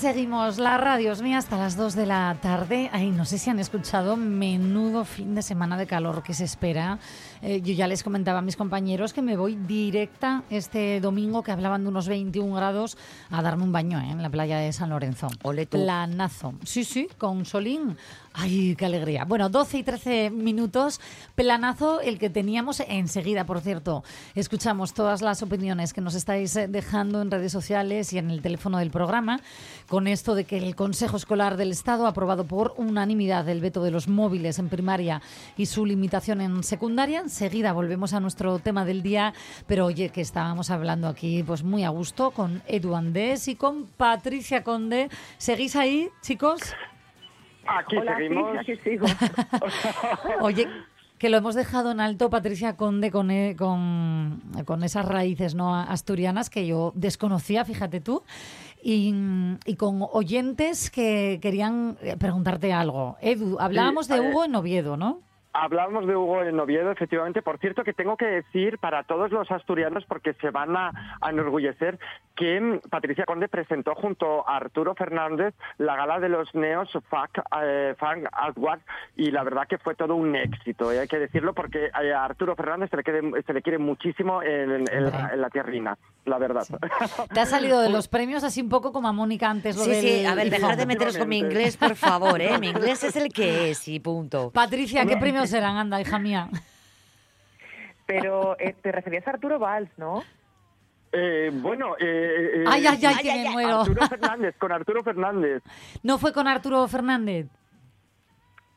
Seguimos, la radio es mía hasta las 2 de la tarde. Ay, no sé si han escuchado, menudo fin de semana de calor que se espera. Eh, yo ya les comentaba a mis compañeros que me voy directa este domingo, que hablaban de unos 21 grados, a darme un baño ¿eh? en la playa de San Lorenzo. Ole tú. Planazo. Sí, sí, con solín. Ay, qué alegría. Bueno, 12 y 13 minutos. Planazo el que teníamos enseguida, por cierto. Escuchamos todas las opiniones que nos estáis eh, dejando en redes sociales y en el teléfono del programa con esto de que el Consejo Escolar del Estado ha aprobado por unanimidad el veto de los móviles en primaria y su limitación en secundaria. Enseguida volvemos a nuestro tema del día, pero oye, que estábamos hablando aquí pues muy a gusto con Edu Andés y con Patricia Conde. ¿Seguís ahí, chicos? Aquí Hola, sí, seguimos. aquí sigo. Oye, que lo hemos dejado en alto, Patricia Conde, con, eh, con, con esas raíces no asturianas que yo desconocía, fíjate tú, y, y con oyentes que querían eh, preguntarte algo. Edu, hablábamos de Hugo en Oviedo, ¿no? Hablábamos de Hugo en Oviedo, efectivamente. Por cierto, que tengo que decir para todos los asturianos, porque se van a, a enorgullecer, que mm, Patricia Conde presentó junto a Arturo Fernández la gala de los Neos FAC, eh, Fan Award y la verdad que fue todo un éxito, eh, hay que decirlo, porque eh, a Arturo Fernández se le, quiere, se le quiere muchísimo en, en- en la, en la tierrina, la verdad. Te has salido de los premios así un poco como a Mónica antes. Lo Sí, del sí, a ver, dejar de meteros con mi inglés, por favor, ¿eh? Mi inglés es el que es y punto. Patricia, ¿qué premios serán? Anda, hija mía. Pero eh, te referías a Arturo Valls, ¿no? Eh, bueno, eh, eh, Ay, ay, ay, Ay, que ay, me ay, muero. Arturo Fernández, con Arturo Fernández. ¿No fue con Arturo Fernández?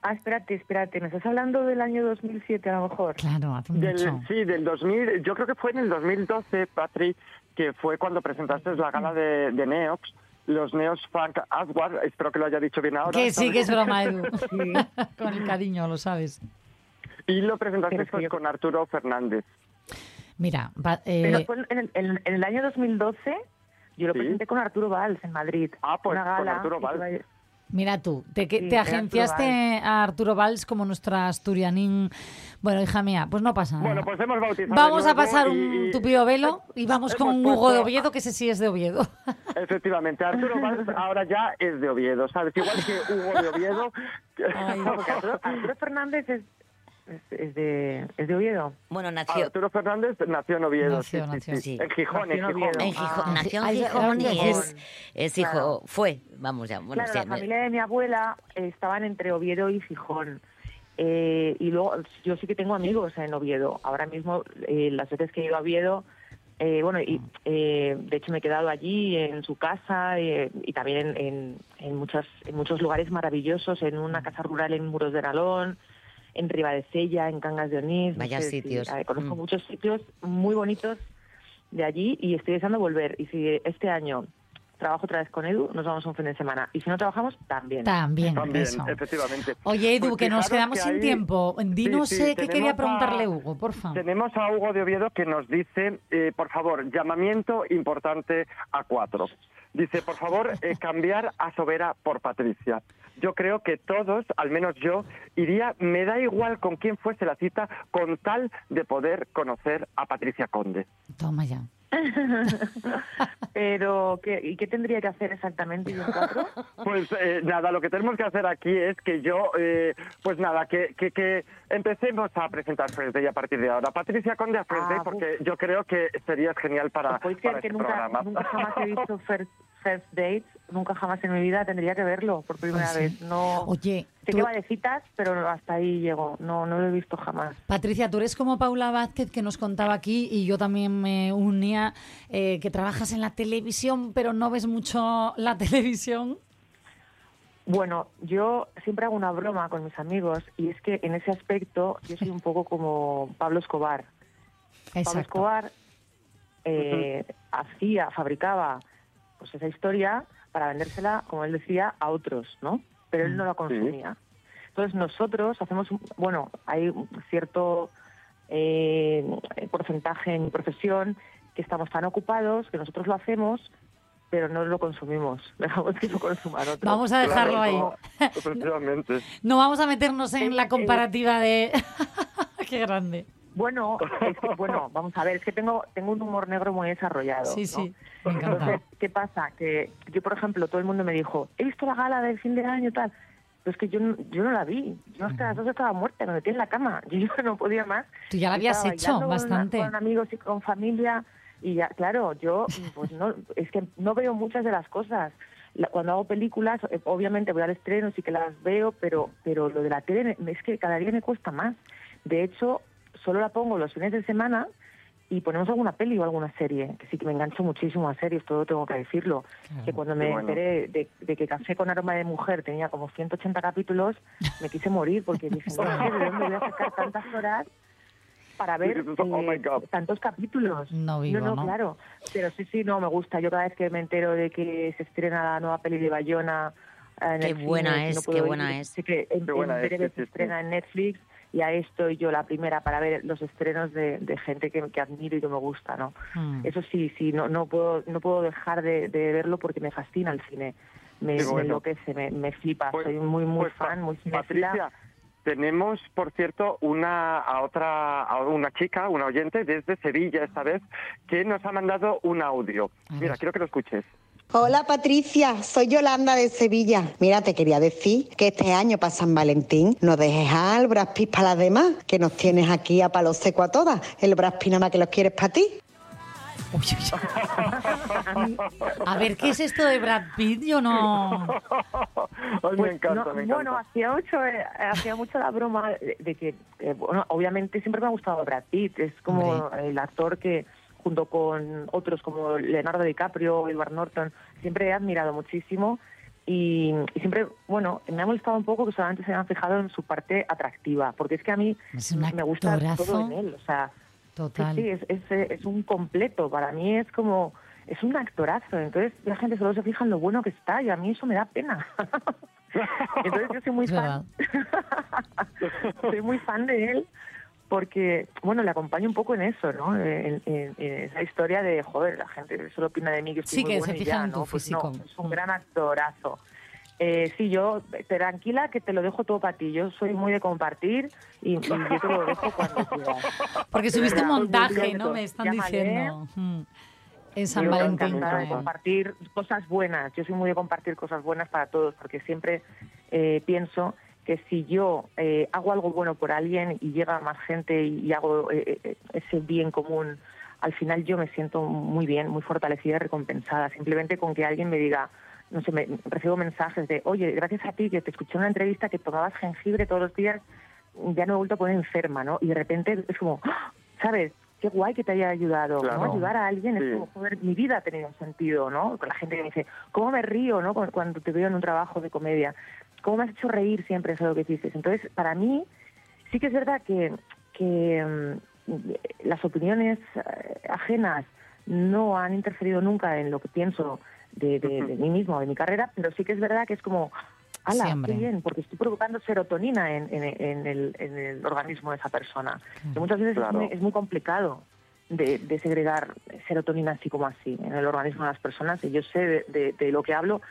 Ah, espérate, espérate. ¿Me estás hablando del año 2007 a lo mejor? Claro, hace Del, mucho. sí, del 2000, yo creo que fue en el 2012, Patrick, que fue cuando presentaste la gala de, de Neox, los Neos Frank Aswad, espero que lo haya dicho bien ahora. Que sí, que es broma, Edu. Con el cariño, lo sabes. Y lo presentaste pues, con Arturo Fernández. Mira, va- eh, Pero fue en el, en- en el año 2012 yo lo Sí. presenté con Arturo Valls en Madrid. Ah, pues, Una con gala Arturo que Valls. mira tú, te, que- Sí, te Arturo agenciaste a Arturo Valls como nuestra asturianín. Bueno, hija mía, pues no pasa nada. Bueno, pues hemos bautizado. Vamos a pasar un y- tupido velo y vamos con Hugo de Oviedo, que ese sí es de Oviedo. Efectivamente, Arturo Valls ahora ya es de Oviedo, ¿sabes? Igual que Hugo de Oviedo. No, Arturo, Arturo Fernández es, es, es de, es de Oviedo. Bueno, nació. Arturo Fernández nació en Oviedo. Nació, sí, nació. sí. Sí. En Gijón, Nació en Gijón. Oviedo. En Gijón, Ah. nació en Gijón y es, es hijo, Claro. fue, vamos ya, bueno, claro, sí, la me- familia de mi abuela estaban entre Oviedo y Gijón. Eh, y luego yo sí que tengo amigos en Oviedo. Ahora mismo, eh, las veces que he ido a Oviedo, eh, bueno, y, eh, de hecho me he quedado allí en su casa eh, y también en, en, en muchas, en muchos lugares maravillosos, en una casa rural en Muros de Nalón, en Ribadesella, en Cangas de Onís. no Vaya sé, sitios. conozco Mm. muchos sitios muy bonitos de allí y estoy deseando volver. Y si este año trabajo otra vez con Edu, nos vamos un fin de semana. Y si no trabajamos, también. También, También, eso. efectivamente. Oye, Edu, Pues que nos quedamos que sin ahí- tiempo. Dinos Sí, sí, eh, qué quería tenemos preguntarle a- Hugo, por favor. Tenemos a Hugo de Oviedo que nos dice, eh, por favor, llamamiento importante a cuatro. Dice, por favor, eh, cambiar a Sobera por Patricia. Yo creo que todos, al menos yo, iría, me da igual con quién fuese la cita, con tal de poder conocer a Patricia Conde. Toma ya. Pero, ¿qué, ¿y qué tendría que hacer exactamente yo cuatro? Pues eh, nada, lo que tenemos que hacer aquí es que yo, eh, pues nada, que, que, que empecemos a presentar Day a partir de ahora. Patricia Conde a First Ah, uf. porque yo creo que serías genial para, ¿Os podéis para que este nunca, programa. nunca jamás he visto first, Dates? Nunca jamás en mi vida tendría que verlo por primera sí. vez. No, Oye, sé tú- que va de citas, pero hasta ahí llego. No, no lo he visto jamás. Patricia, tú eres como Paula Vázquez que nos contaba aquí y yo también me unía eh, que trabajas en la televisión pero no ves mucho la televisión. Bueno, yo siempre hago una broma con mis amigos y es que en ese aspecto yo soy un poco como Pablo Escobar. Pablo. Escobar eh, hacía, fabricaba pues esa historia para vendérsela, como él decía, a otros, ¿no? Pero él no la consumía. Entonces nosotros hacemos, bueno, hay un cierto eh, porcentaje en mi profesión que estamos tan ocupados que nosotros lo hacemos, pero no lo consumimos. Dejamos que lo consuman otros. Vamos a dejarlo ahí. No vamos a meternos en la comparativa de... Qué grande. Bueno, es que, bueno, vamos a ver, es que tengo, tengo un humor negro muy desarrollado. Sí, ¿no? sí, me encanta. Entonces, ¿qué pasa? Que yo, por ejemplo, todo el mundo me dijo, he visto la gala del fin de año y tal. Pero es que yo, no- yo no la vi. Yo hasta las dos estaba muerta, me metí en la cama. Yo no podía más. Tú ya la habías hecho bailando con- bastante. Con, amigos y con familia. Y ya, claro, yo, pues no, es que no veo muchas de las cosas. La- Cuando hago películas, eh, obviamente voy al estreno, sí que las veo, pero, pero lo de la tele es que cada día me cuesta más. De hecho, solo la pongo los fines de semana y ponemos alguna peli o alguna serie, que sí que me engancho muchísimo a series, todo tengo que decirlo. Que cuando me bueno. enteré de, de que Café con aroma de mujer tenía como 180 capítulos, me quise morir porque dije, no sé de dónde voy a sacar tantas horas para ver "Oh eh, God". tantos capítulos. No vivo, no, ¿no? claro. Pero sí, sí, no, me gusta. Yo cada vez que me entero de que se estrena la nueva peli de Bayona en Qué el cine, buena que es, no qué puedo ir, buena es. Sé que en, buena en es, breve sí, se sí, sí. estrena en Netflix y ahí estoy yo la primera para ver los estrenos de, de gente que, que admiro y que me gusta, ¿no? Mm. Eso sí, sí, no, no puedo, no puedo dejar de, de verlo porque me fascina el cine. Me, Qué me bueno. enloquece, me, me flipa. Pues- Soy muy, muy pues, fan, muy Patricia, cinéfila. tenemos, por cierto, una a otra a una chica, una oyente desde Sevilla esta vez, que nos ha mandado un audio. Mira, quiero que lo escuches. Hola Patricia, soy Yolanda de Sevilla. Mira, te quería decir que este año para San Valentín no dejes al Brad Pitt para las demás, que nos tienes aquí a palo seco a todas. El Brad Pitt nada más que los quieres para ti. Uy, uy, uy. A ver, ¿qué es esto de Brad Pitt? Yo no... Ay, me Pues, encanta, no, me encanta. Bueno, hacía mucho, eh, hacía mucho la broma de, de que, eh, bueno, obviamente siempre me ha gustado Brad Pitt. Es como Hombre. el actor que, junto con otros como Leonardo DiCaprio o Edward Norton, siempre he admirado muchísimo. Y, y siempre, bueno, me ha molestado un poco que solamente se hayan fijado en su parte atractiva, porque es que a mí me gusta todo en él. O sea, Total. Sí, sí, es, es, eh, es un completo. Para mí es como, es un actorazo. Entonces la gente solo se fija en lo bueno que está y a mí eso me da pena. Entonces yo soy muy fan. soy muy fan de él porque, bueno, le acompaño un poco en eso, ¿no? En, en- en esa historia de, joder, la gente solo opina de mí que estoy Sí, muy que se y ya, en tu ¿no? Pues no, es un gran actorazo. Eh, sí, yo, tranquila, que te lo dejo todo para ti. Yo soy muy de compartir y, y yo te lo dejo cuando quieras. Porque subiste un montaje, ¿no? Me están llámale. diciendo. Mm. En San Yo Valentín. de compartir cosas buenas. Yo soy muy de compartir cosas buenas para todos, porque siempre eh, pienso que si yo eh, hago algo bueno por alguien y llega más gente y, y hago eh, eh, ese bien común, al final yo me siento muy bien, muy fortalecida y recompensada. Simplemente con que alguien me diga, no sé, me, recibo mensajes de, oye, gracias a ti que te escuché en una entrevista que tomabas jengibre todos los días, ya no he vuelto a poner enferma, ¿no? Y de repente es como, ¡ah! ¿sabes? Qué guay que te haya ayudado, Claro. ¿no? Ayudar a alguien Sí. es como, joder, mi vida ha tenido sentido, ¿no? Con la gente que me dice, ¿cómo me río, no? Cu- Cuando te veo en un trabajo de comedia. ¿Cómo me has hecho reír siempre eso lo que dices? Entonces, para mí, sí que es verdad que, que mm, las opiniones eh, ajenas no han interferido nunca en lo que pienso de, de- de mí mismo, de mi carrera, pero sí que es verdad que es como, ¡Hala, Siempre. qué bien! Porque estoy provocando serotonina en, en- en el, en el organismo de esa persona. Que muchas veces Claro. es, muy, es muy complicado de, de segregar serotonina así como así en el organismo de las personas. Y yo sé de, de- de lo que hablo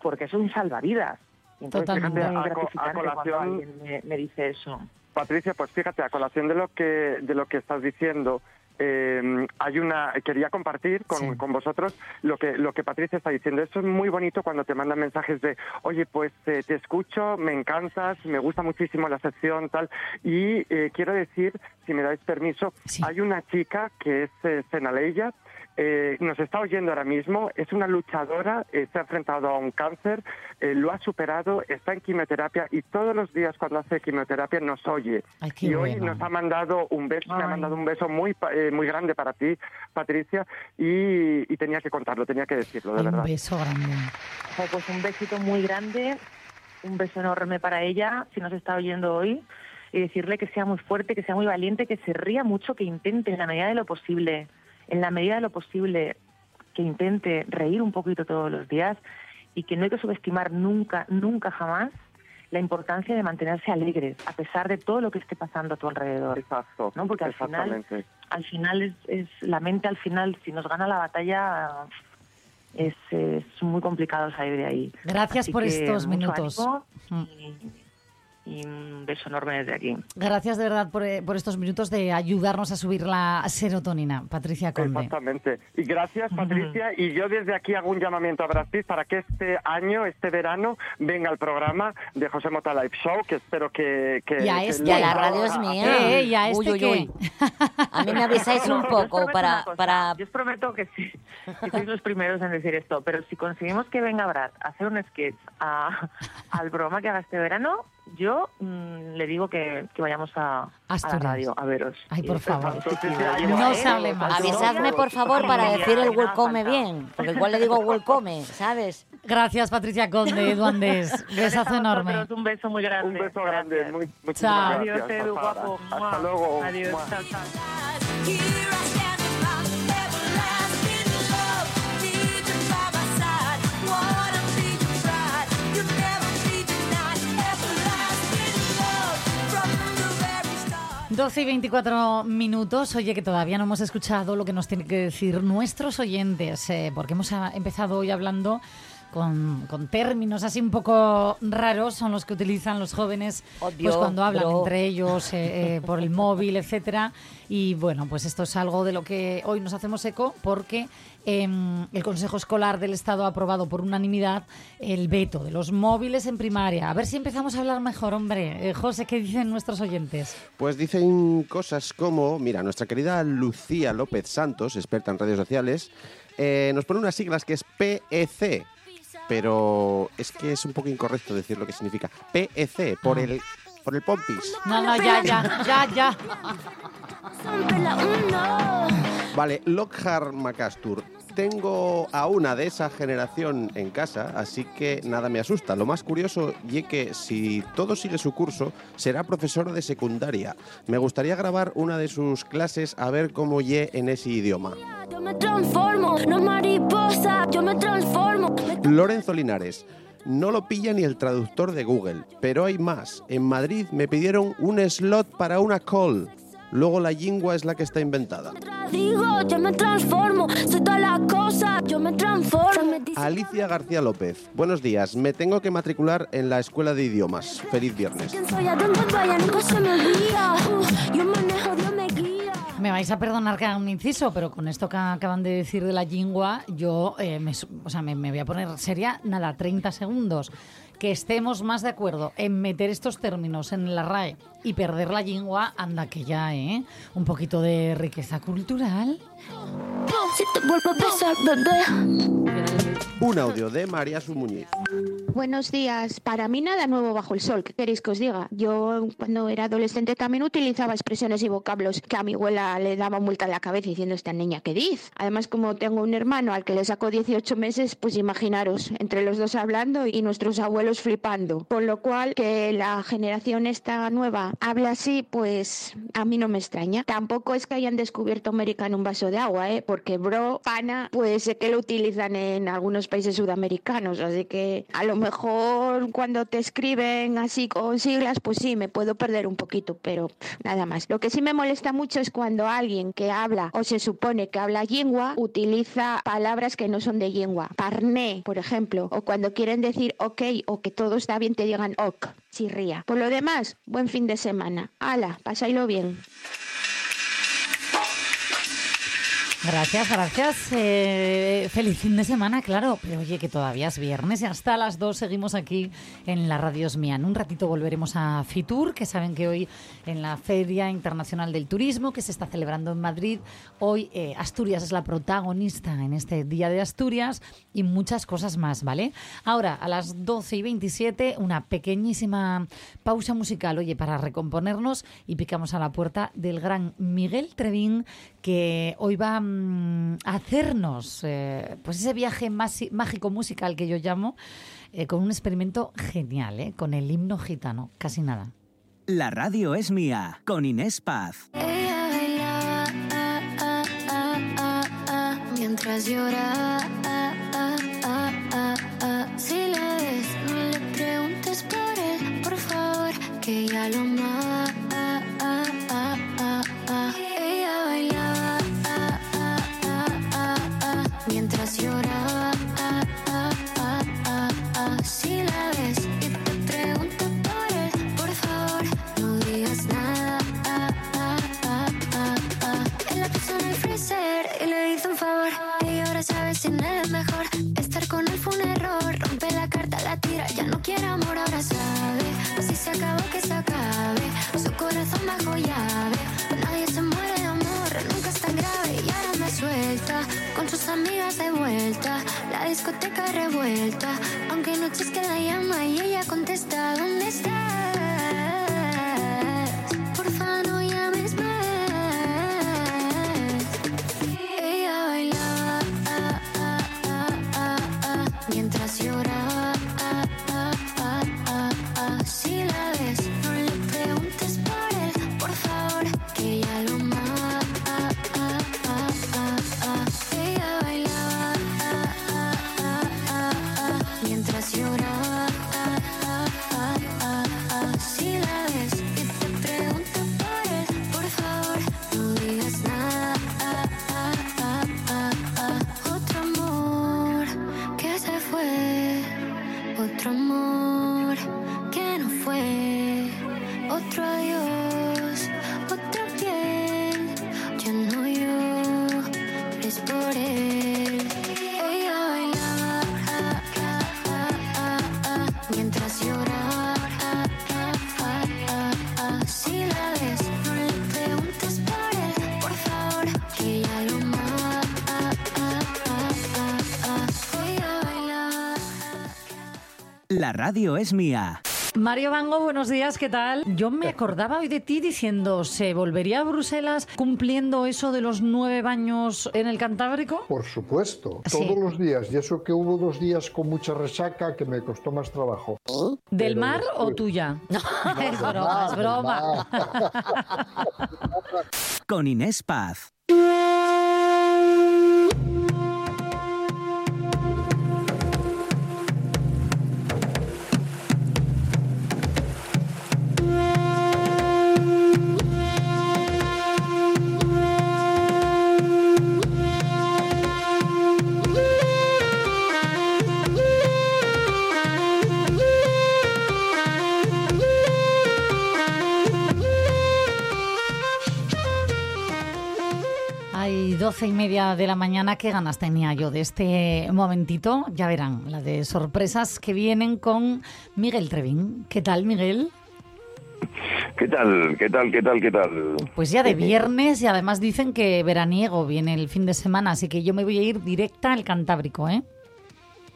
porque es un salvavidas. Entonces es Totalmente. muy A co- a gratificante cuando colación- alguien me, me dice eso. Patricia, pues fíjate, a colación de lo que de lo que estás diciendo, eh, hay una quería compartir con, Sí. con vosotros lo que lo que Patricia está diciendo. Esto es muy bonito cuando te mandan mensajes de, oye, pues eh, te escucho, me encantas, me gusta muchísimo la sección tal. Y eh, quiero decir, si me dais permiso, Sí. hay una chica que es eh, Senaleya. eh, nos está oyendo ahora mismo, es una luchadora, eh, se ha enfrentado a un cáncer, eh, lo ha superado, está en quimioterapia y todos los días cuando hace quimioterapia nos oye. Ay, y hoy nos ha mandado un beso, me ha Ay. mandado un beso muy eh, muy grande para ti, Patricia, y, y tenía que contarlo, tenía que decirlo, de Ay, un verdad. beso grande. Pues un besito muy grande, un beso enorme para ella, si nos está oyendo hoy, y decirle que sea muy fuerte, que sea muy valiente, que se ría mucho, que intente en la medida de lo posible, en la medida de lo posible, que intente reír un poquito todos los días y que no hay que subestimar nunca, nunca jamás la importancia de mantenerse alegres a pesar de todo lo que esté pasando a tu alrededor. Exacto. ¿no? Porque al final, al final es, es la mente, al final, si nos gana la batalla, es, es muy complicado salir de ahí. Gracias Así por que estos mucho minutos. ánimo Mm. Y, y un beso enorme desde aquí. Gracias de verdad por, eh, por estos minutos de ayudarnos a subir la serotonina, Patricia Conde. Exactamente. Y gracias, Patricia. Y yo desde aquí hago un llamamiento a Brad Pitt para que este año, este verano, venga al programa de José Mota Live Show, que espero que... que Y a que este. la haga- radio es mía. Eh, ¿y a este Uy, uy, uy. A mí me avisáis un poco para, para... Yo os prometo que sí, que sois los primeros en decir esto, pero si conseguimos que venga Brad a hacer un sketch a- al programa que haga este verano, yo mm, le digo que, que vayamos a, a la radio a veros. Ay, por Y- favor. No hable más. Avisadme, por favor, para decir el welcome bien. Porque igual le digo welcome, ¿sabes? Gracias, Patricia Conde, Duandes. Besazo enorme. Un beso muy grande. Un beso grande. Gracias. Muy, muchísimas Chao. Adiós, gracias. Edu, Hasta ahora. guapo. Hasta luego. Adiós. Chao, chao. 12 y 24 minutos. Oye, que todavía no hemos escuchado lo que nos tienen que decir nuestros oyentes, eh, porque hemos ah, empezado hoy hablando con, con términos así un poco raros, son los que utilizan los jóvenes pues cuando hablan bro. entre ellos eh, eh, por el móvil, etcétera. Y bueno, pues esto es algo de lo que hoy nos hacemos eco porque em, el Consejo Escolar del Estado ha aprobado por unanimidad el veto de los móviles en primaria. A ver si empezamos a hablar mejor, hombre. Eh, José, ¿qué dicen nuestros oyentes? Pues dicen cosas como, mira, nuestra querida Lucía López Santos, experta en redes sociales, eh, nos pone unas siglas que es PEC, pero es que es un poco incorrecto decir lo que significa PEC, por Ah. el, por el pompis. No, no, ya, ya, ya, ya. Vale, Lockhart Macastur. Tengo a una de esa generación en casa, así que nada me asusta. Lo más curioso y que si todo sigue su curso, será profesor de secundaria. Me gustaría grabar una de sus clases a ver cómo ye en ese idioma. Yo me transformo, no mariposa, yo me transformo. Lorenzo Linares. No lo pilla ni el traductor de Google, pero hay más. En Madrid me pidieron un slot para una call. Luego la lingua es la que está inventada. Alicia García López. Buenos días. Me tengo que matricular en la escuela de idiomas. Feliz viernes. Me vais a perdonar que haga un inciso, pero con esto que acaban de decir de la lingua, yo eh, me, o sea, me, me voy a poner seria, nada, 30 segundos. Que estemos más de acuerdo en meter estos términos en la RAE y perder la lengua, anda que ya, ¿eh? Un poquito de riqueza cultural. Si te vuelvo a besar, bebé. Un audio de María Sumuñiz. Buenos días. Para mí nada nuevo bajo el sol. ¿Qué queréis que os diga? Yo cuando era adolescente también utilizaba expresiones y vocablos que a mi abuela le daba vuelta en la cabeza diciendo esta niña qué dice. Además como tengo un hermano al que le sacó 18 meses, pues imaginaros, entre los dos hablando y nuestros abuelos flipando. Con lo cual que la generación esta nueva habla así, pues a mí no me extraña. Tampoco es que hayan descubierto América en un vaso de agua, ¿eh? Porque bro, pana, pues sé que lo utilizan en algunos países sudamericanos, así que a lo mejor cuando te escriben así con siglas, pues sí, me puedo perder un poquito, pero nada más. Lo que sí me molesta mucho es cuando alguien que habla o se supone que habla lengua utiliza palabras que no son de lengua. Parné, por ejemplo, o cuando quieren decir ok o que todo está bien te digan ok, chirría. Por lo demás, buen fin de semana. Ala, pasáislo bien. Gracias, gracias. Eh, feliz fin de semana, claro. Pero oye, que todavía es viernes y hasta las 2 seguimos aquí en la Radio Mía. En un ratito volveremos a Fitur, que saben que hoy en la Feria Internacional del Turismo, que se está celebrando en Madrid, hoy eh, Asturias es la protagonista en este Día de Asturias y muchas cosas más, ¿vale? Ahora, a las 12 y 27, una pequeñísima pausa musical, oye, para recomponernos y picamos a la puerta del gran Miguel Trevín, que hoy va mm, hacernos eh, pues ese viaje mágico musical que yo llamo, eh, con un experimento genial, ¿eh? con el himno gitano, casi nada. La radio es mía, con Inés Paz. Ella ah, ah, ah, ah, ah, mientras llora. Ahora sabe. Se acabó que se acabe. Su corazón bajo llave. Nadie se muere de amor, nunca es tan grave. Y ahora me suelta con sus amigas de vuelta. La discoteca revuelta. Aunque noches que la llama y ella contesta: ¿Dónde estás? Radio es mía. Mario Vango, buenos días, ¿qué tal? Yo me acordaba hoy de ti diciendo, ¿se volvería a Bruselas cumpliendo eso de los nueve baños en el Cantábrico? Por supuesto, Sí. todos los días. Y eso que hubo dos días con mucha resaca que me costó más trabajo. ¿Del Pero mar o tuya? es del broma, mar, es broma. Con Inés Paz. Doce y media de la mañana, ¿qué ganas tenía yo de este momentito? Ya verán, la de sorpresas que vienen con Miguel Trevín. ¿Qué tal, Miguel? ¿Qué tal? ¿Qué tal? ¿Qué tal? ¿Qué tal? Pues ya de viernes y además dicen que veraniego viene el fin de semana, así que yo me voy a ir directa al Cantábrico, ¿eh?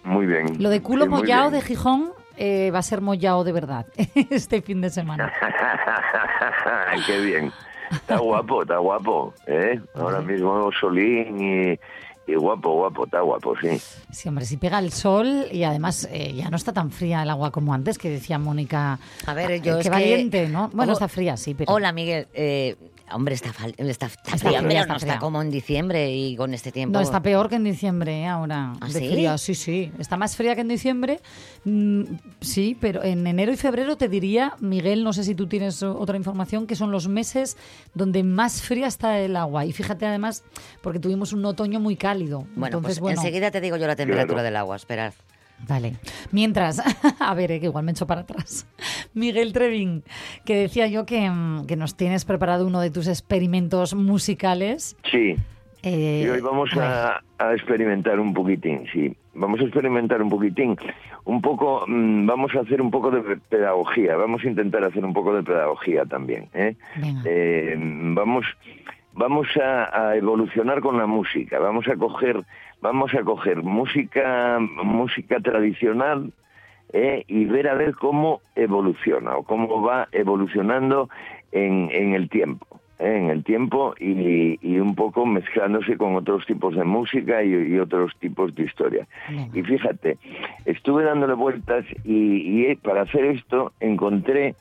Muy bien. Lo de culo Sí, mollao de. Gijón eh, va a ser mollao de verdad este fin de semana. Qué bien. Está guapo, está guapo. ¿eh? Ahora mismo Solín y, y guapo, guapo, está guapo, sí. Sí, hombre, si pega el sol y además eh, ya no está tan fría el agua como antes, que decía Mónica. A ver, eh, yo Qué es que- valiente, ¿no? Bueno, Oh, está fría, sí, pero... Hola, Miguel. Eh, hombre, está, fal- está, está Está fría, fría, pero está no fría. está como en diciembre y con este tiempo. No, está peor que en diciembre ¿eh? ahora. ¿Ah, de sí? fría. Sí, sí. Está más fría que en diciembre. Mm, sí, pero en enero y febrero te diría, Miguel, no sé si tú tienes otra información, que son los meses donde más fría está el agua. Y fíjate además, porque tuvimos un otoño muy cálido. Bueno, Entonces, pues bueno, enseguida te digo yo la temperatura Claro. del agua, esperad. Vale. Mientras, a ver, eh, que igual me echo para atrás. Miguel Trevín, que decía yo que, mm, que nos tienes preparado uno de tus experimentos musicales. Sí. Eh, Y hoy vamos a experimentar un poquitín, sí. Vamos a experimentar un poquitín. Un poco, mm, vamos a hacer un poco de pe- pedagogía. Vamos a intentar hacer un poco de pedagogía también. ¿eh? Venga. Eh, vamos vamos a, a evolucionar con la música. Vamos a coger vamos a coger música música tradicional ¿eh? y ver a ver cómo evoluciona o cómo va evolucionando en, en el tiempo. ¿eh? En el tiempo y, y un poco mezclándose con otros tipos de música y, y otros tipos de historia. Y fíjate, estuve dándole vueltas y, y para hacer esto encontré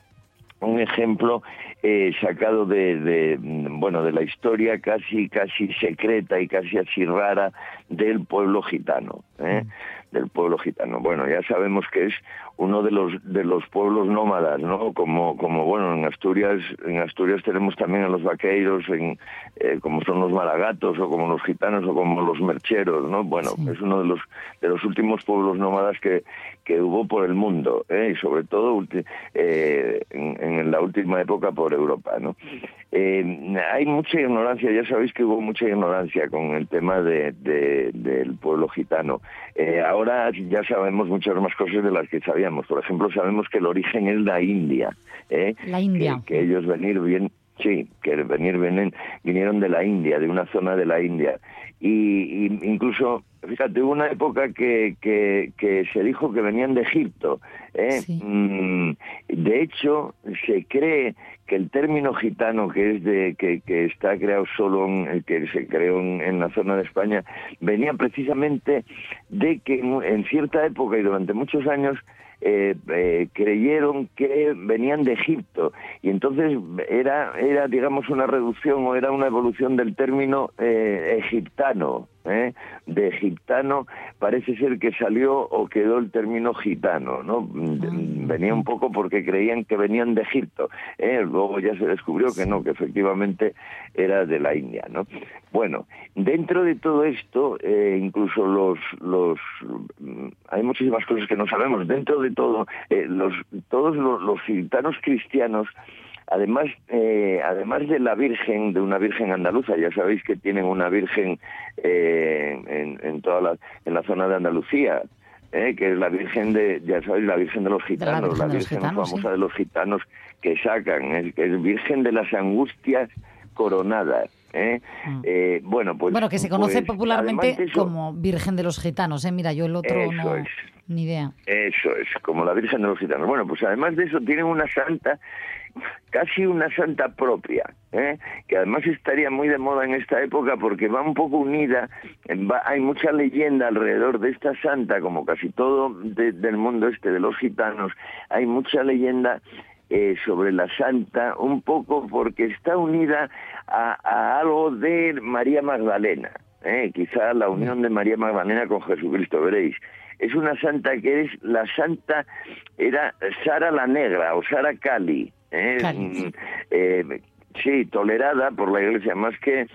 un ejemplo eh, sacado de, de, mm, bueno de la historia casi casi secreta y casi así rara del pueblo gitano ¿eh? del pueblo gitano. Bueno, ya sabemos que es uno de los de los pueblos nómadas, ¿no? Como como bueno en Asturias en Asturias tenemos también a los vaqueiros, en eh, como son los malagatos o como los gitanos o como los mercheros, ¿no? Bueno, es uno de los de los últimos pueblos nómadas que que hubo por el mundo, ¿eh? y sobre todo eh, en, en la última época por Europa, ¿no? Eh, hay mucha ignorancia, ya sabéis que hubo mucha ignorancia con el tema de, de- del pueblo gitano. Eh, ahora ya sabemos muchas más cosas de las que sabíamos. Por ejemplo, sabemos que el origen es la India. ¿eh? La India. Que, que ellos venir bien, sí, que venir vienen, vinieron de la India, de una zona de la India. Y, y incluso, fíjate, hubo una época que, que, que se dijo que venían de Egipto. ¿eh? Mm, de hecho, se cree que el término gitano, que es de que, que está creado solo, en, que se creó en, en la zona de España, venía precisamente de que en, en cierta época y durante muchos años eh, eh, creyeron que venían de Egipto. Y entonces era era digamos una reducción o era una evolución del término eh, egiptano ¿eh? de egiptano parece ser que salió o quedó el término gitano no venía un poco porque creían que venían de Egipto ¿eh? luego ya se descubrió que no que efectivamente era de la India no bueno dentro de todo esto eh, incluso los los mm, hay muchísimas cosas que no sabemos dentro de todo eh, los todos los, los gitanos cristianos Además, eh, además de la Virgen, de una Virgen andaluza, ya sabéis que tienen una Virgen eh, en, en toda la, en la zona de Andalucía, eh, que es la Virgen de, ya sabéis, la Virgen de los gitanos, Virgen la Virgen Gitanos, famosa sí. de los gitanos que sacan, es, que es Virgen de las Angustias coronadas. ¿eh? Eh, bueno, pues, Mm. bueno, que se conoce pues, popularmente eso- como Virgen de los Gitanos, ¿eh? Mira, yo el otro Eso no... es. Ni idea. Eso es, como la Virgen de los Gitanos. Bueno, pues además de eso tienen una santa, casi una santa propia, ¿eh? que además estaría muy de moda en esta época porque va un poco unida, va- hay mucha leyenda alrededor de esta santa, como casi todo de- del mundo este de los gitanos, hay mucha leyenda eh, sobre la santa, un poco porque está unida a, a algo de María Magdalena, ¿eh? quizá la unión de María Magdalena con Jesucristo, veréis. Es una santa que es la santa, era Sara la Negra o Sara Cali. ¿eh? Mm, eh, sí, tolerada por la iglesia, más que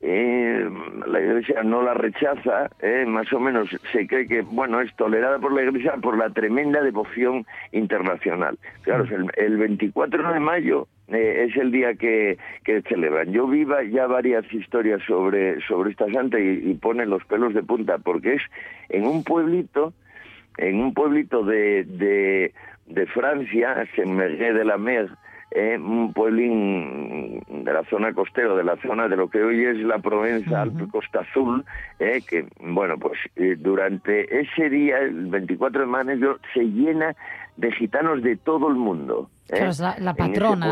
eh, la iglesia no la rechaza, eh, más o menos se cree que, bueno, es tolerada por la iglesia por la tremenda devoción internacional. Claro, el, el 24 de mayo eh, es el día que, que celebran. Yo viva ya varias historias sobre, sobre esta santa y, y pone los pelos de punta, porque es en un pueblito, en un pueblito de, de, de Francia, Saint-Merguet de la Mer, eh, un pueblín de la zona costera, de la zona de lo que hoy es la Provenza, Alpe Costa Azul, eh, que, bueno, pues eh, durante ese día, el 24 de mayo, se llena de gitanos de todo el mundo. Eh, Claro, es la, ese patrona.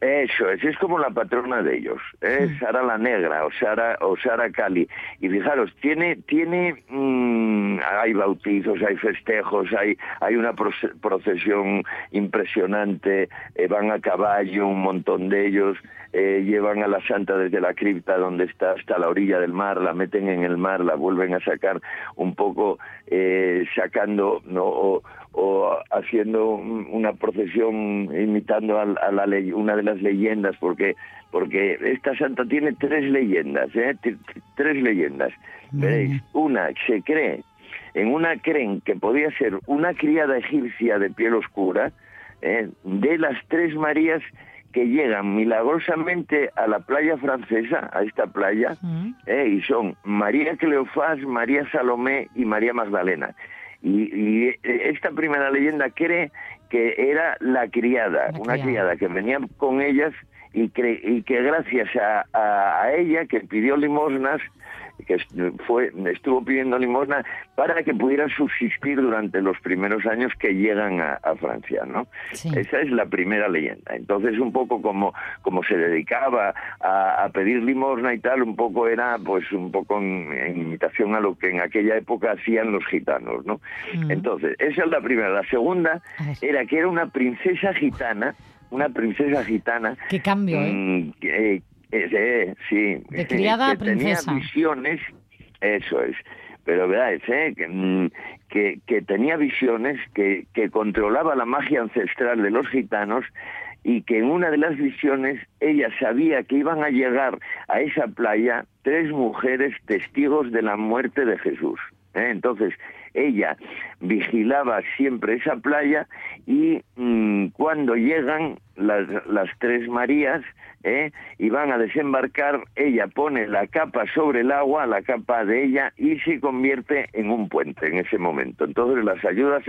Eso es, es como la patrona de ellos, es Sara la Negra o Sara o Sara Cali. Y fijaros, tiene tiene mm, hay bautizos, hay festejos, hay hay una proce- procesión impresionante, eh, van a caballo un montón de ellos, eh, llevan a la santa desde la cripta donde está hasta la orilla del mar, la meten en el mar, la vuelven a sacar un poco eh, sacando no o, o haciendo un- una procesión imitando a, la ley- una de las leyendas porque porque esta santa tiene tres leyendas ¿eh? T- tres leyendas veréis una se cree en una creen que podía ser una criada egipcia de piel oscura ¿eh? de las tres Marías que llegan milagrosamente a la playa francesa, a esta playa, ¿eh? y son María Cleofás, María Salomé y María Magdalena. Y, y, eh, esta primera leyenda cree que era la criada, una criada que venía con ellas y, cre- y que gracias a, a- a ella, que pidió limosnas, que fue estuvo pidiendo limosna para que pudieran subsistir durante los primeros años que llegan a, a Francia, ¿no? Esa es la primera leyenda. Entonces, un poco como, como se dedicaba a, a pedir limosna y tal, un poco era, pues, un poco en, en imitación a lo que en aquella época hacían los gitanos, ¿no? Entonces, esa es la primera. La segunda era que era una princesa gitana, una princesa gitana. Qué cambio, ¿eh? mm, que, eh, eh, sí. De criada que tenía princesa. visiones, eso es. pero veáis, ¿eh? que, mm, que, que tenía visiones, que, que controlaba la magia ancestral de los gitanos y que en una de las visiones ella sabía que iban a llegar a esa playa tres mujeres testigos de la muerte de Jesús. ¿eh? Entonces, ella vigilaba siempre esa playa y mm, cuando llegan las, las tres Marías ¿eh? y van a desembarcar, ella pone la capa sobre el agua, la capa de ella, y se convierte en un puente en ese momento. Entonces las ayuda,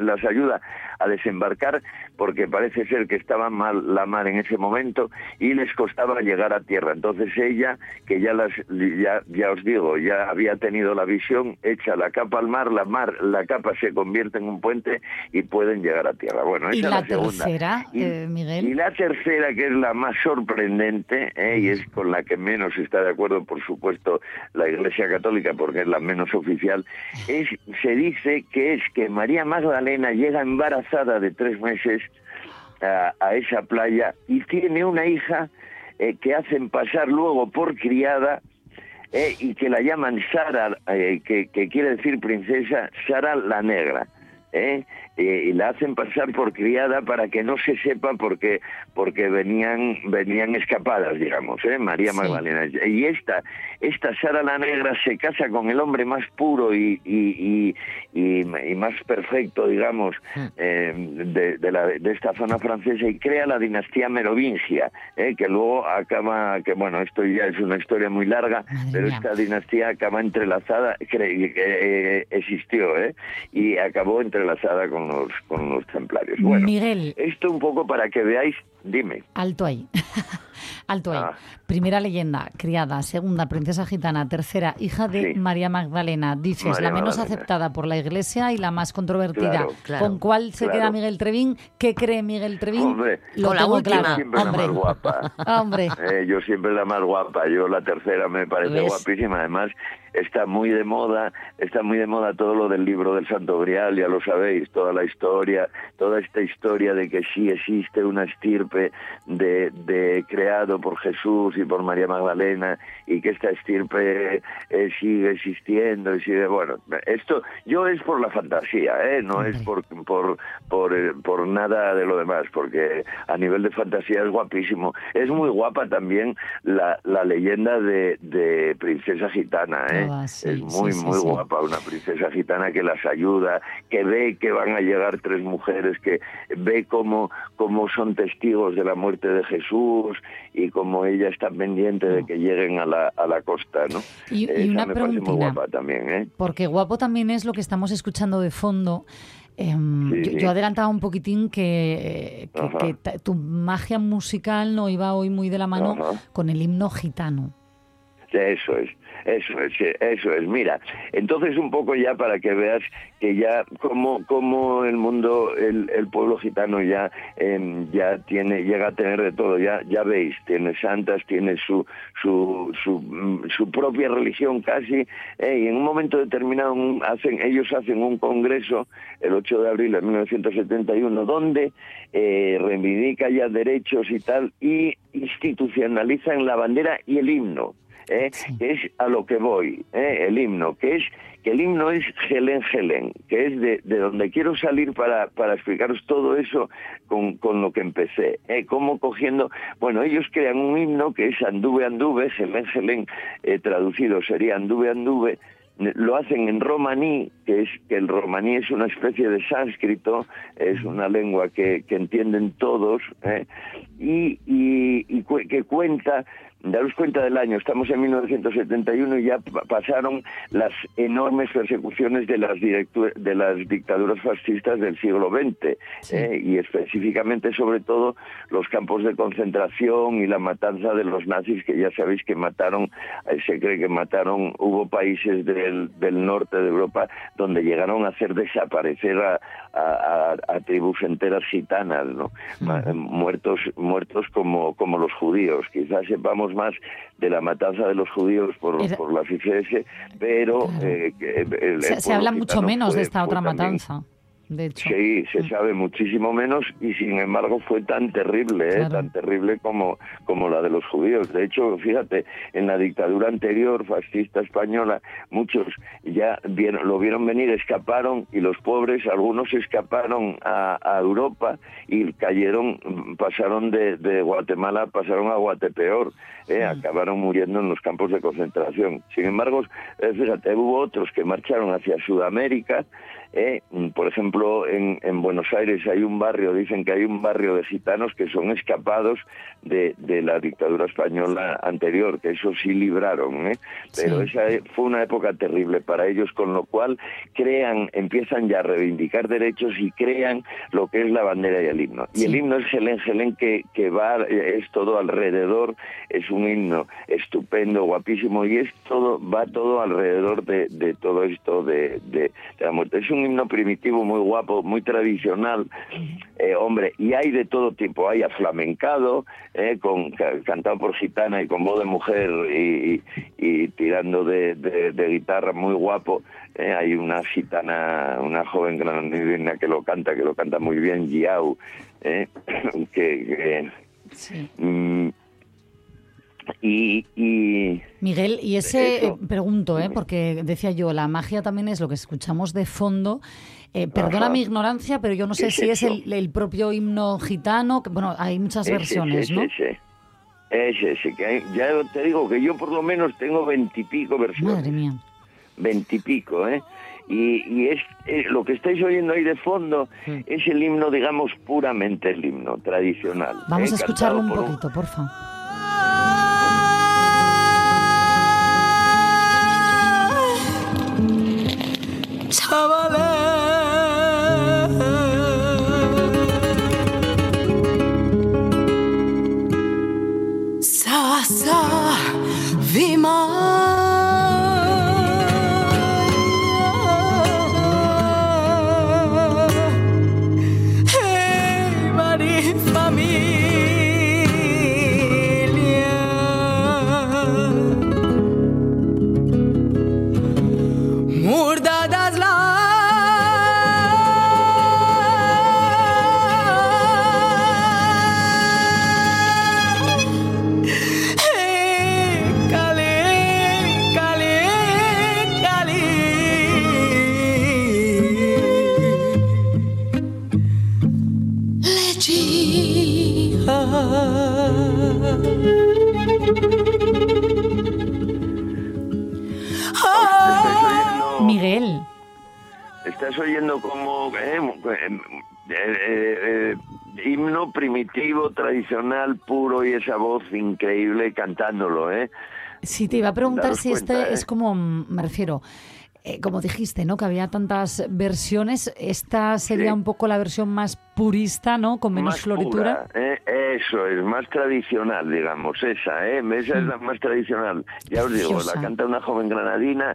las ayuda a desembarcar porque parece ser que estaba mal la mar en ese momento y les costaba llegar a tierra. Entonces ella, que ya las ya, ya os digo, ya había tenido la visión, echa la capa al mar, la mar, la capa se convierte en un puente y pueden llegar a tierra. Bueno, esa Y es la la segunda. tercera, Y- eh, Miguel. y la tercera, que es la más sorprendente, ¿eh? y es con la que menos está de acuerdo, por supuesto, la Iglesia Católica, porque es la menos oficial, es se dice que es que María Magdalena llega embarazada de tres meses a, a esa playa y tiene una hija eh, que hacen pasar luego por criada eh, y que la llaman Sara, eh, que, que quiere decir princesa, Sara la Negra. ¿eh? Eh, y la hacen pasar por criada para que no se sepa porque porque venían venían escapadas digamos ¿eh? María Sí. Magdalena y esta esta Sara la Negra se casa con el hombre más puro y y, y, más perfecto digamos eh, de, de, la- de esta zona francesa y crea la dinastía merovingia ¿eh? que luego acaba que bueno esto ya es una historia muy larga pero mía. esta dinastía acaba entrelazada cre- eh, existió ¿eh? y acabó entrelazada con con los templarios bueno Miguel. esto un poco para que veáis dime Alto ahí. Alto ahí. Ah. Primera leyenda, criada. Segunda, princesa gitana. Tercera, hija de Sí. María Magdalena. Dices, María la menos Magdalena. aceptada por la Iglesia y la más controvertida. Claro, claro, ¿Con cuál se claro. queda Miguel Trevín? ¿Qué cree Miguel Trevín? Hombre, Lo tengo claro. siempre la Hombre. más guapa. Hombre. Eh, yo siempre la más guapa. Yo la tercera me parece ¿Ves? guapísima. Además, está muy de moda, está muy de moda todo lo del libro del Santo Grial, ya lo sabéis, toda la historia, toda esta historia de que sí existe una estirpe de, de creado por Jesús y por María Magdalena y que esta estirpe eh, sigue existiendo y sigue, bueno, esto yo es por la fantasía, ¿eh? no es por por por, eh, por nada de lo demás, porque a nivel de fantasía es guapísimo. Es muy guapa también la, la leyenda de, de princesa gitana, ¿eh? Ah, sí, es muy sí, sí, muy guapa una princesa gitana que las ayuda, que ve que van a llegar tres mujeres, que ve cómo cómo son testigos de la muerte de Jesús y cómo ella está pendiente de que lleguen a la a la costa, ¿no? Y- una me parece muy preguntina. guapa también, ¿eh? Porque guapo también es lo que estamos escuchando de fondo. Em, Sí, yo, adelantaba un poquitín que, que- Ajá. que tu magia musical no iba hoy muy de la mano Ajá. con el himno gitano. Eso es, eso es, eso es. Mira, entonces un poco ya para que veas que ya como el mundo, el, pueblo gitano ya em, ya tiene llega a tener de todo. Ya ya veis, tiene santas, tiene su su su, mm, su propia religión casi. eh, y en un momento determinado hacen ellos hacen un congreso el 8 de abril de 1971 donde eh, reivindica ya derechos y tal y institucionalizan la bandera y el himno. ¿Eh? que es a lo que voy, ¿eh? el himno, que es que el himno es Helen Helen, que es de, de donde quiero salir para, para explicaros todo eso con, con lo que empecé, ¿eh? cómo cogiendo, bueno, ellos crean un himno que es Anduve Anduve, Helen Helen, eh, traducido sería Anduve Anduve, lo hacen en romaní, que es que el romaní es una especie de sánscrito, es una lengua que, que entienden todos, ¿eh? y, y, y cu- que cuenta, daros cuenta del año, estamos en 1971 y ya pa- pasaron las enormes persecuciones de las, de las dictaduras fascistas del siglo XX, ¿eh? y específicamente sobre todo los campos de concentración y la matanza de los nazis, que ya sabéis que mataron, eh, se cree que mataron, hubo países del, del norte de Europa donde llegaron a hacer desaparecer a, a- a- a tribus enteras gitanas, ¿no? Muertos, muertos como, como los judíos. Quizás sepamos más de la matanza de los judíos por, Era- por pero eh, el- el Se, habla mucho menos de esta otra también- matanza. De hecho. Sí, se sabe muchísimo menos y sin embargo fue tan terrible, ¿eh? Tan terrible como, como la de los judíos. De hecho, fíjate, en la dictadura anterior, fascista española, muchos ya vieron, lo vieron venir, escaparon y los pobres, algunos escaparon a, a Europa y cayeron, mm, pasaron de, de Guatemala, pasaron a Guatepeor, ¿eh? acabaron muriendo en los campos de concentración. Sin embargo, eh, fíjate, hubo otros que marcharon hacia Sudamérica, ¿eh? Mm, por ejemplo, en, en Buenos Aires hay un barrio, dicen que hay un barrio de gitanos que son escapados de, de la dictadura española anterior, que eso sí libraron, ¿eh? pero Sí. esa e- fue una época terrible para ellos, con lo cual crean, empiezan ya a reivindicar derechos y crean lo que es la bandera y el himno. Y el himno es Helen Helen que, que va, es todo alrededor, es un himno estupendo, guapísimo, y es todo, va todo alrededor de, de todo esto de, de- de la muerte. Es un himno primitivo muy guapo, muy tradicional, eh, hombre, y hay de todo tipo, hay aflamencado, eh, con, ca- cantado por gitana y con voz de mujer y, y- y tirando de, de- de guitarra muy guapo. eh, hay una gitana, una joven granadina que lo canta, que lo canta muy bien, Giau, eh, que, que, mm, y, y Miguel, y ese, Eso. eh, pregunto, ¿eh? porque decía yo, la magia también es lo que escuchamos de fondo. Eh, perdona Ajá. mi ignorancia, pero yo no sé ¿Qué es si es el, el propio himno gitano. que, Bueno, hay muchas versiones, ese, ¿no? Ese, ese, ese, que hay- ya te digo que yo por lo menos tengo veintipico versiones. Madre mía. Veintipico, ¿eh? Y, y es, eh, lo que estáis oyendo ahí de fondo es el himno, digamos, puramente el himno tradicional. Vamos ¿eh? a escucharlo un Cantado por poquito, porfa. Sa increíble cantándolo, ¿eh? si te iba a preguntar Daros si este cuenta, ¿eh? es como, mm, me refiero, eh, como dijiste, ¿no? Que había tantas versiones. Esta sería Sí. un poco la versión más purista, ¿no? Con menos más floritura. pura, ¿eh? Eso es, más tradicional, digamos, esa, ¿eh? Esa es la más tradicional. Ya os digo, la canta una joven granadina,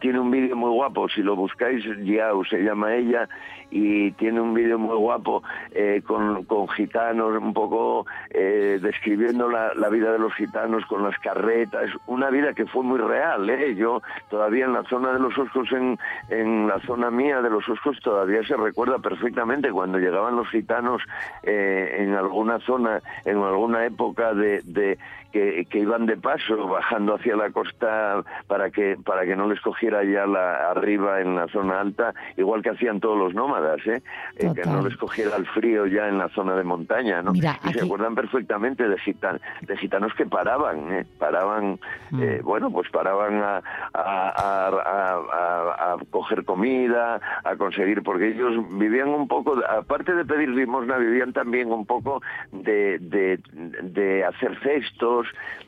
tiene un vídeo muy guapo, si lo buscáis, Yao se llama ella, y tiene un vídeo muy guapo eh, con, con gitanos, un poco eh, describiendo la, la vida de los gitanos con las carretas, una vida que fue muy real, ¿eh? Yo todavía en la zona de los Oscos, en, en la zona mía de los Oscos, todavía se recuerda perfectamente cuando llegaban los gitanos eh, en alguna zona, en alguna época de, de que, que iban de paso bajando hacia la costa para que para que no les cogiera ya la arriba en la zona alta, igual que hacían todos los nómadas, ¿eh? Eh, que no les cogiera el frío ya en la zona de montaña, ¿no? Mira, y se acuerdan perfectamente de, gitan- de gitanos que paraban, ¿eh? Paraban, Mm. eh, bueno, pues paraban a, a, a- a- a- a coger comida, a conseguir, porque ellos vivían un poco, aparte de pedir limosna, vivían también un poco de, de, de hacer cestos,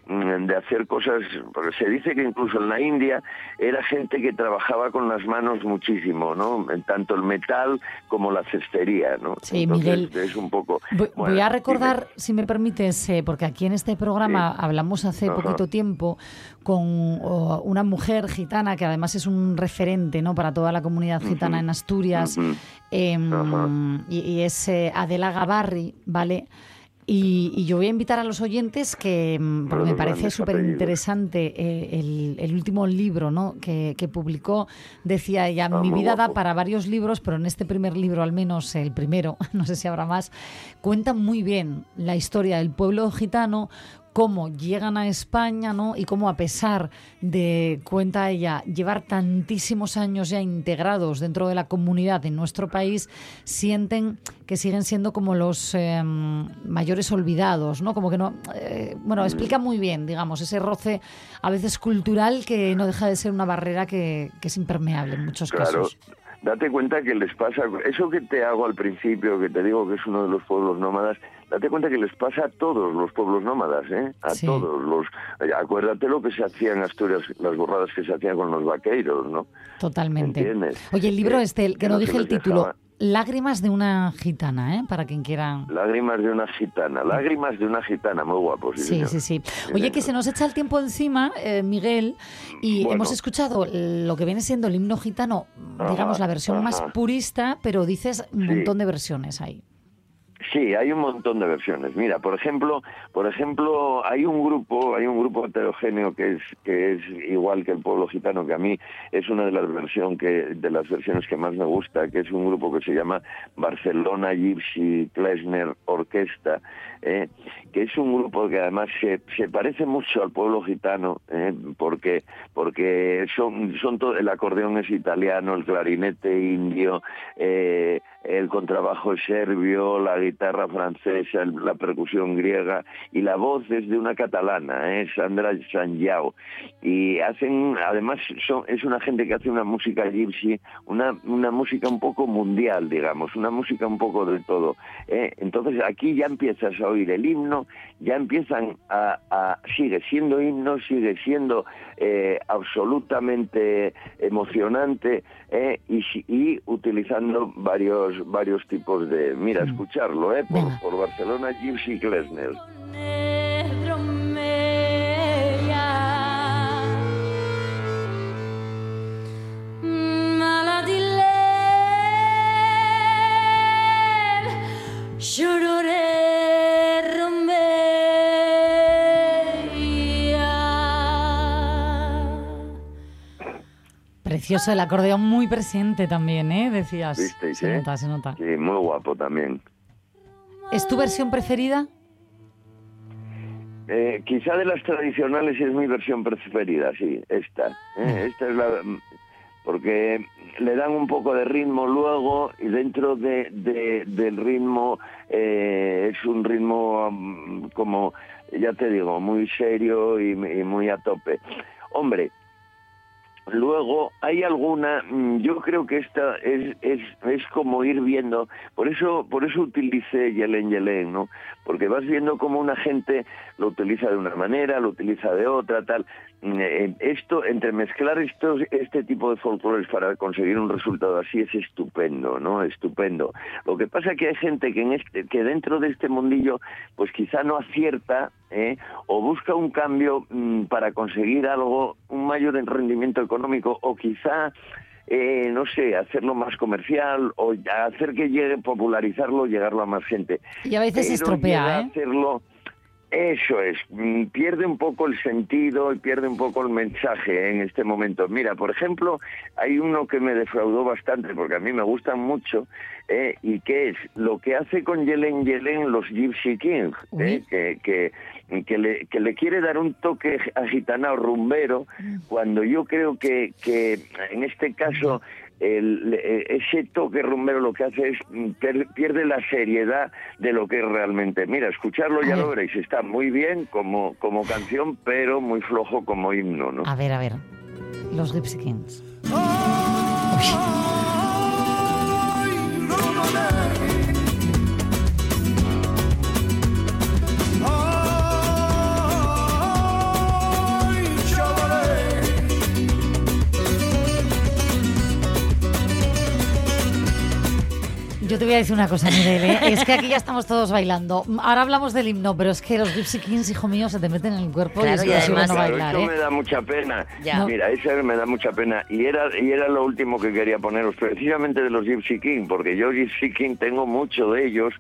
mm, de hacer cosas, porque se dice que incluso en la India era gente que trabajaba con las manos muchísimo, ¿no? Tanto el metal como la cestería, ¿no? Sí, Entonces, Miguel. Es un poco... Voy, bueno, voy a dime. recordar, si me permites, eh, porque aquí en este programa hablamos hace Ajá. poquito tiempo con oh, una mujer gitana que además es un referente ¿no? para toda la comunidad gitana en Asturias, em, y es eh, Adela Gabarri, ¿vale? Y, y yo voy a invitar a los oyentes que, mm, porque me los parece súper interesante el, el último libro ¿no? que, que publicó. Decía ella, mi vida da para varios libros, pero en este primer libro, al menos el primero, no sé si habrá más, cuenta muy bien la historia del pueblo gitano, cómo llegan a España, ¿no? Y cómo a pesar de, cuenta ella, llevar tantísimos años ya integrados dentro de la comunidad en nuestro país, sienten que siguen siendo como los eh, mayores olvidados, ¿no? Como que no... eh, bueno, explica muy bien, digamos, ese roce a veces cultural que no deja de ser una barrera que, que es impermeable en muchos Claro, casos. Date cuenta que les pasa, eso que te hago al principio, que te digo que es uno de los pueblos nómadas, date cuenta que les pasa a todos los pueblos nómadas, ¿eh? A Sí. todos los... Acuérdate lo que se hacía en Asturias, las borradas que se hacían con los vaqueiros, ¿no? Totalmente. ¿Entiendes? Oye, el libro Eh, este, el que no no dije el título, dejaba. Lágrimas de una gitana, ¿eh? Para quien quiera... Lágrimas de una gitana, lágrimas de una gitana, muy guapo, sí, Sí, sí, sí. Oye, que se nos echa el tiempo encima, eh, Miguel, y Bueno. hemos escuchado lo que viene siendo el himno gitano, digamos, la versión más purista, pero dices un Sí. montón de versiones ahí. Sí, hay un montón de versiones. Mira, por ejemplo, por ejemplo, hay un grupo, hay un grupo heterogéneo que es que es igual que el pueblo gitano, que a mí es una de las versiones que de las versiones que más me gusta, que es un grupo que se llama Barcelona Gypsy Klezmer Orquesta, eh, que es un grupo que además se, parece mucho al pueblo gitano, eh, porque porque son son todo, el acordeón es italiano, el clarinete indio, eh, el contrabajo serbio, la guitarra francesa, la percusión griega y la voz es de una catalana, es Sandra Sanjao. Y hacen, además, son, es una gente que hace una música gypsy, una, una música un poco mundial, digamos, una música un poco de todo. ¿eh? Entonces aquí ya empiezas a oír el himno, ya empiezan a, a- sigue siendo himno, sigue siendo eh, absolutamente emocionante ¿eh? y, si- y utilizando varios varios tipos de mira escucharlo ¿eh? por, por Barcelona Gypsy Klezmer Precioso el acordeón muy presente también, ¿eh? Decías. ¿Visteis, se eh? nota, se nota. Sí, muy guapo también ¿Es tu versión preferida? Eh, quizá de las tradicionales es mi versión preferida, sí, esta. ¿eh? Esta es la... Porque le dan un poco de ritmo luego y dentro de, de- del ritmo eh, es un ritmo mm, como, ya te digo, muy serio y, y muy a tope. Hombre, Luego hay alguna, mm, yo creo que esta es, es, es como ir viendo, por eso, por eso utilicé Yelen Yelen, ¿no? Porque vas viendo cómo una gente lo utiliza de una manera, lo utiliza de otra, tal. Mm, eh, Esto, entremezclar estos, este tipo de folclores para conseguir un resultado así es estupendo, ¿no? Estupendo. Lo que pasa es que hay gente que en este, que dentro de este mundillo, pues quizá no acierta, ¿eh? o busca un cambio mm, para conseguir algo, un mayor rendimiento económico, o quizá eh, no sé, hacerlo más comercial o hacer que llegue, popularizarlo, llegarlo a más gente. Y a veces Pero estropea, ¿eh? hacerlo, eso es, mm, pierde un poco el sentido y pierde un poco el mensaje en este momento. Mira, por ejemplo, hay uno que me defraudó bastante porque a mí me gustan mucho eh, y que es lo que hace con Yelen Yelen los Gypsy Kings, eh, que, que, que, le, que le quiere dar un toque agitanado rumbero cuando yo creo que, que en este caso el- eh, ese toque rumbero lo que hace es mm, pierde la seriedad de lo que es realmente. Mira, escucharlo ya lo veréis, está muy bien como, como canción, pero muy flojo como himno, ¿no? A ver, a ver. Los Gypsy Kings. Yo te voy a decir una cosa, Miguel, ¿eh? es que aquí ya estamos todos bailando. Ahora hablamos del himno, pero es que los Gypsy Kings, hijo mío, se te meten en el cuerpo y es imposible no Claro, bailar, eso ¿eh? me da mucha pena. Ya. Mira, eso me da mucha pena. Y era, y era lo último que quería poneros, precisamente de los Gypsy King, porque yo Gypsy King tengo mucho de ellos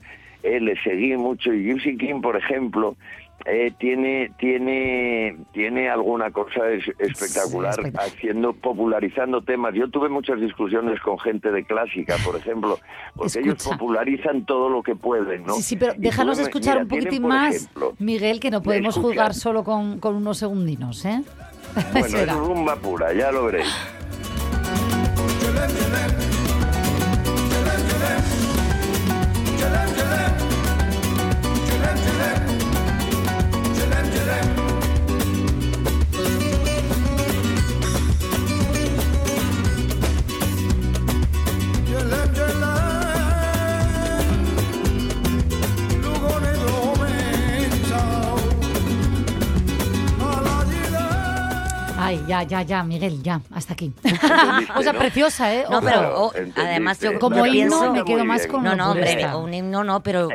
eh, le seguí mucho y Gypsy King, por ejemplo, eh, tiene tiene tiene alguna cosa es- espectacular haciendo popularizando temas. Yo tuve muchas discusiones con gente de clásica por ejemplo porque ellos popularizan todo lo que pueden no Sí, sí, pero déjanos escuchar mira, un poquitín más, ejemplo, Miguel, que no podemos jugar solo con, con unos segundinos, ¿eh? bueno es rumba pura ya lo veréis ya, ya, ya, Miguel, ya, hasta aquí. Entendiste, o sea, ¿no? preciosa, ¿eh? No, Ojo. pero además yo como himno me quedo más con No, no, hombre, un himno no, pero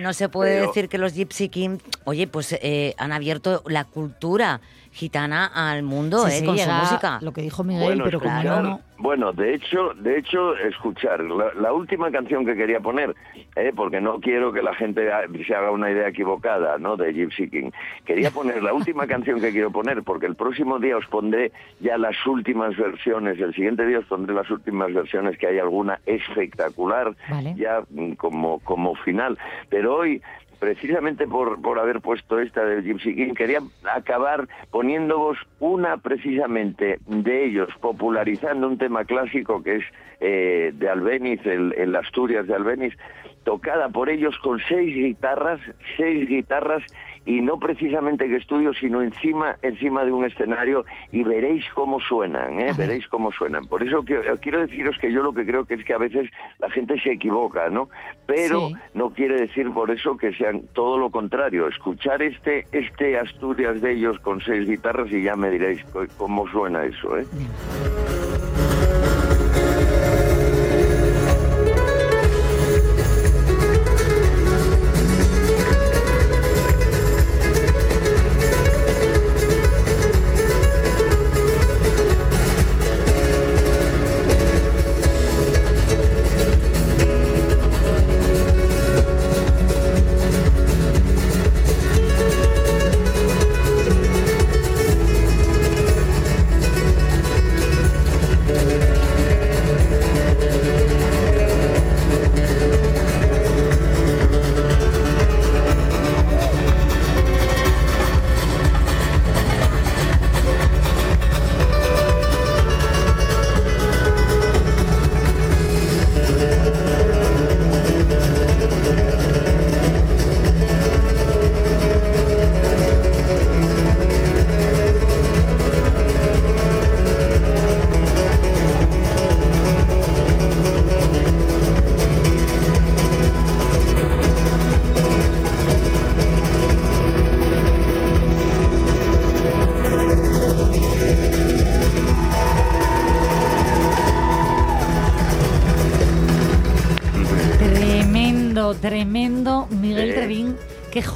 no se puede pero- decir que los Gypsy King, oye, pues eh, han abierto la cultura gitana al mundo, Sí, eh, sí, con llega su música. Lo que dijo Miguel, pero como escuchar- no, no. Bueno, de hecho, de hecho, escuchar la, la última canción que quería poner, eh, porque no quiero que la gente se haga una idea equivocada, ¿no? De Gypsy King. Quería poner la última canción que quiero poner, porque el próximo día os pondré ya las últimas versiones. El siguiente día os pondré las últimas versiones, que hay alguna espectacular, Vale. ya mm, como como final. Pero hoy precisamente por, por haber puesto esta de Gypsy King, quería acabar poniéndoos una precisamente de ellos, popularizando un tema clásico que es eh, de Albeniz, el, el Asturias de Albeniz, tocada por ellos con seis guitarras, seis guitarras, y no precisamente en estudio, sino encima, encima de un escenario, y veréis cómo suenan, ¿eh? veréis cómo suenan. Por eso que- quiero deciros que yo lo que creo que es que a veces la gente se equivoca, ¿no? Pero Sí. no quiere decir por eso que sean todo lo contrario. Escuchar este, este Asturias de ellos con seis guitarras y ya me diréis cómo suena eso, ¿eh?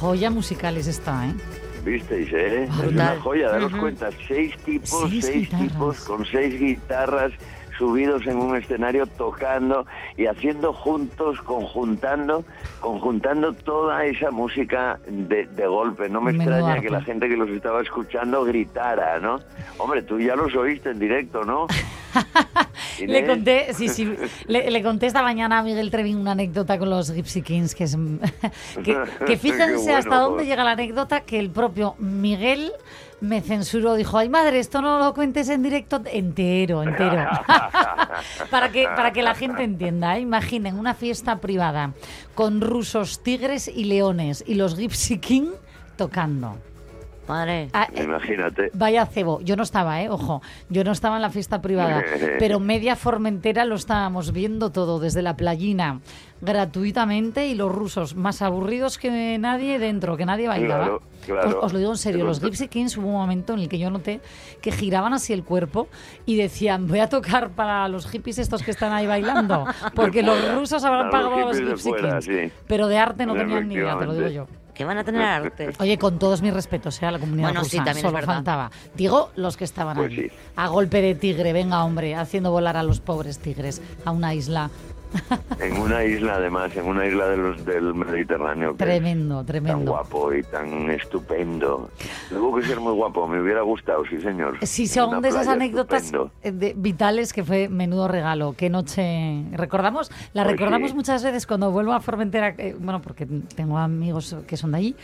Joya musical es esta, ¿eh? ¿Visteis, eh? Es una joya, daros cuenta. Seis tipos, Seis tipos con seis guitarras subidos en un escenario tocando y haciendo juntos, conjuntando, conjuntando toda esa música de, de golpe. No me Menudo extraña arte. que la gente que los estaba escuchando gritara, ¿no? Hombre, tú ya los oíste en directo, ¿no? Le conté, sí, sí, le, le conté esta mañana a Miguel Trevín una anécdota con los Gypsy Kings, que es que, que fíjense bueno, hasta dónde llega la anécdota que el propio Miguel me censuró, dijo, ay madre, esto no lo cuentes en directo entero, entero. para, que, para que la gente entienda, ¿eh? imaginen una fiesta privada con rusos, tigres y leones y los Gypsy King tocando. Madre. Ah, eh, Imagínate. Vaya cebo, yo no estaba, ¿eh? Ojo, yo no estaba en la fiesta privada, pero media Formentera lo estábamos viendo todo desde la playina, gratuitamente, y los rusos más aburridos que nadie dentro, que nadie bailaba. Claro, claro. Os, os lo digo en serio, los Gypsy Kings hubo un momento en el que yo noté que giraban así el cuerpo y decían, voy a tocar para los hippies estos que están ahí bailando, porque los rusos habrán pagado a los Gypsy fuera, Kings. sí. Pero de arte no tenían ni idea, te lo digo yo. Que van a tener arte. Oye, con todos mis respetos ¿eh? a la comunidad Bueno, rusa, sí, también es solo verdad. faltaba. Digo, los que estaban Pues sí. A golpe de tigre, venga hombre, haciendo volar a los pobres tigres a una isla en una isla además, en una isla de los, del Mediterráneo. es Tremendo, Tan tremendo. guapo y tan estupendo. Tuvo que ser muy guapo, me hubiera gustado, sí señor. Sí, son de esas anécdotas eh, de- vitales que fue menudo regalo. Qué noche recordamos, la Pues recordamos sí. muchas veces cuando vuelvo a Formentera, eh, bueno, porque tengo amigos que son de allí.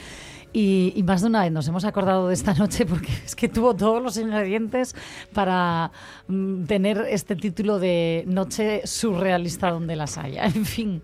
Y, y más de una vez nos hemos acordado de esta noche porque es que tuvo todos los ingredientes para mm, tener este título de Noche surrealista donde las haya. En fin.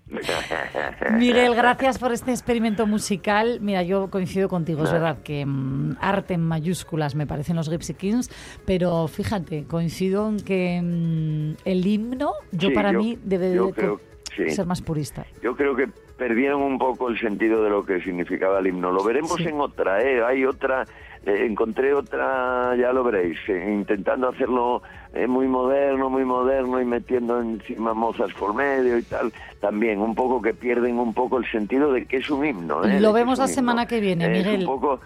Miguel, gracias por este experimento musical. Mira, yo coincido contigo, es verdad que mm, arte en mayúsculas me parecen los Gypsy Kings, pero fíjate, coincido en que mm, el himno, yo Sí, para yo- mí debe yo de creo- sí. ser más purista. Yo creo que perdieron un poco el sentido de lo que significaba el himno. Lo veremos Sí. en otra, ¿eh? Hay otra, eh, encontré otra, ya lo veréis, eh, intentando hacerlo eh, muy moderno, muy moderno y metiendo encima mozas por medio y tal. También un poco que pierden un poco el sentido de que es un himno. ¿eh? Lo vemos la semana himno. que viene, Miguel. un poco...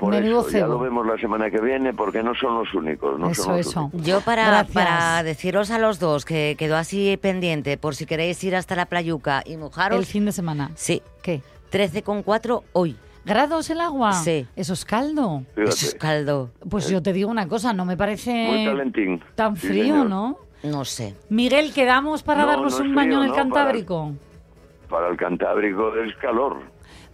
Por Menudo eso, ya lo vemos la semana que viene porque no son los únicos. No Eso, son los eso. únicos. Yo para, para deciros a los dos que quedó así pendiente, por si queréis ir hasta la playuca y mojaros, El fin de semana. sí, ¿Qué? 13,4 hoy. ¿Grados el agua? Sí. Eso es caldo. Fíjate. Eso es caldo. Pues yo te digo una cosa, no me Muy parece talentín. tan Sí, frío, señor. ¿no? No sé. Miguel, quedamos para No, darnos no un baño en el no, Cantábrico. Para el Cantábrico es calor.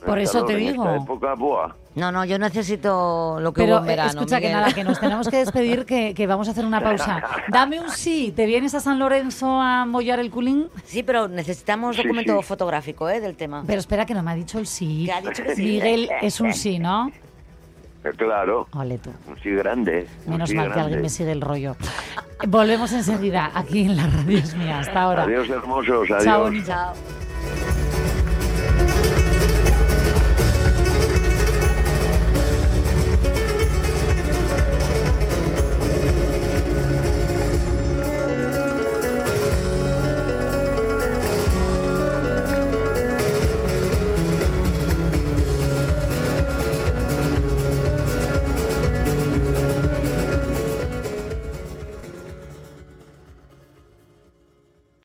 Por Es eso te en digo. esta época, buah. No, no, yo necesito lo que Pero hubo en verano. escucha que Miguel. nada, que nos tenemos que despedir, que, que vamos a hacer una pausa. Dame un sí, ¿te vienes a San Lorenzo a mollar el culín? Sí, pero necesitamos Sí, documento sí. fotográfico ¿eh? del tema. Pero espera que no me ha dicho el sí. Que ha dicho que sí. Miguel, es un sí, ¿no? Eh, Claro, Ole tú. un sí grande. Menos sí mal que grande. alguien me sigue el rollo. Volvemos enseguida aquí en la radio es mía. Hasta ahora. Adiós, hermosos. Adiós. Chao. Chao.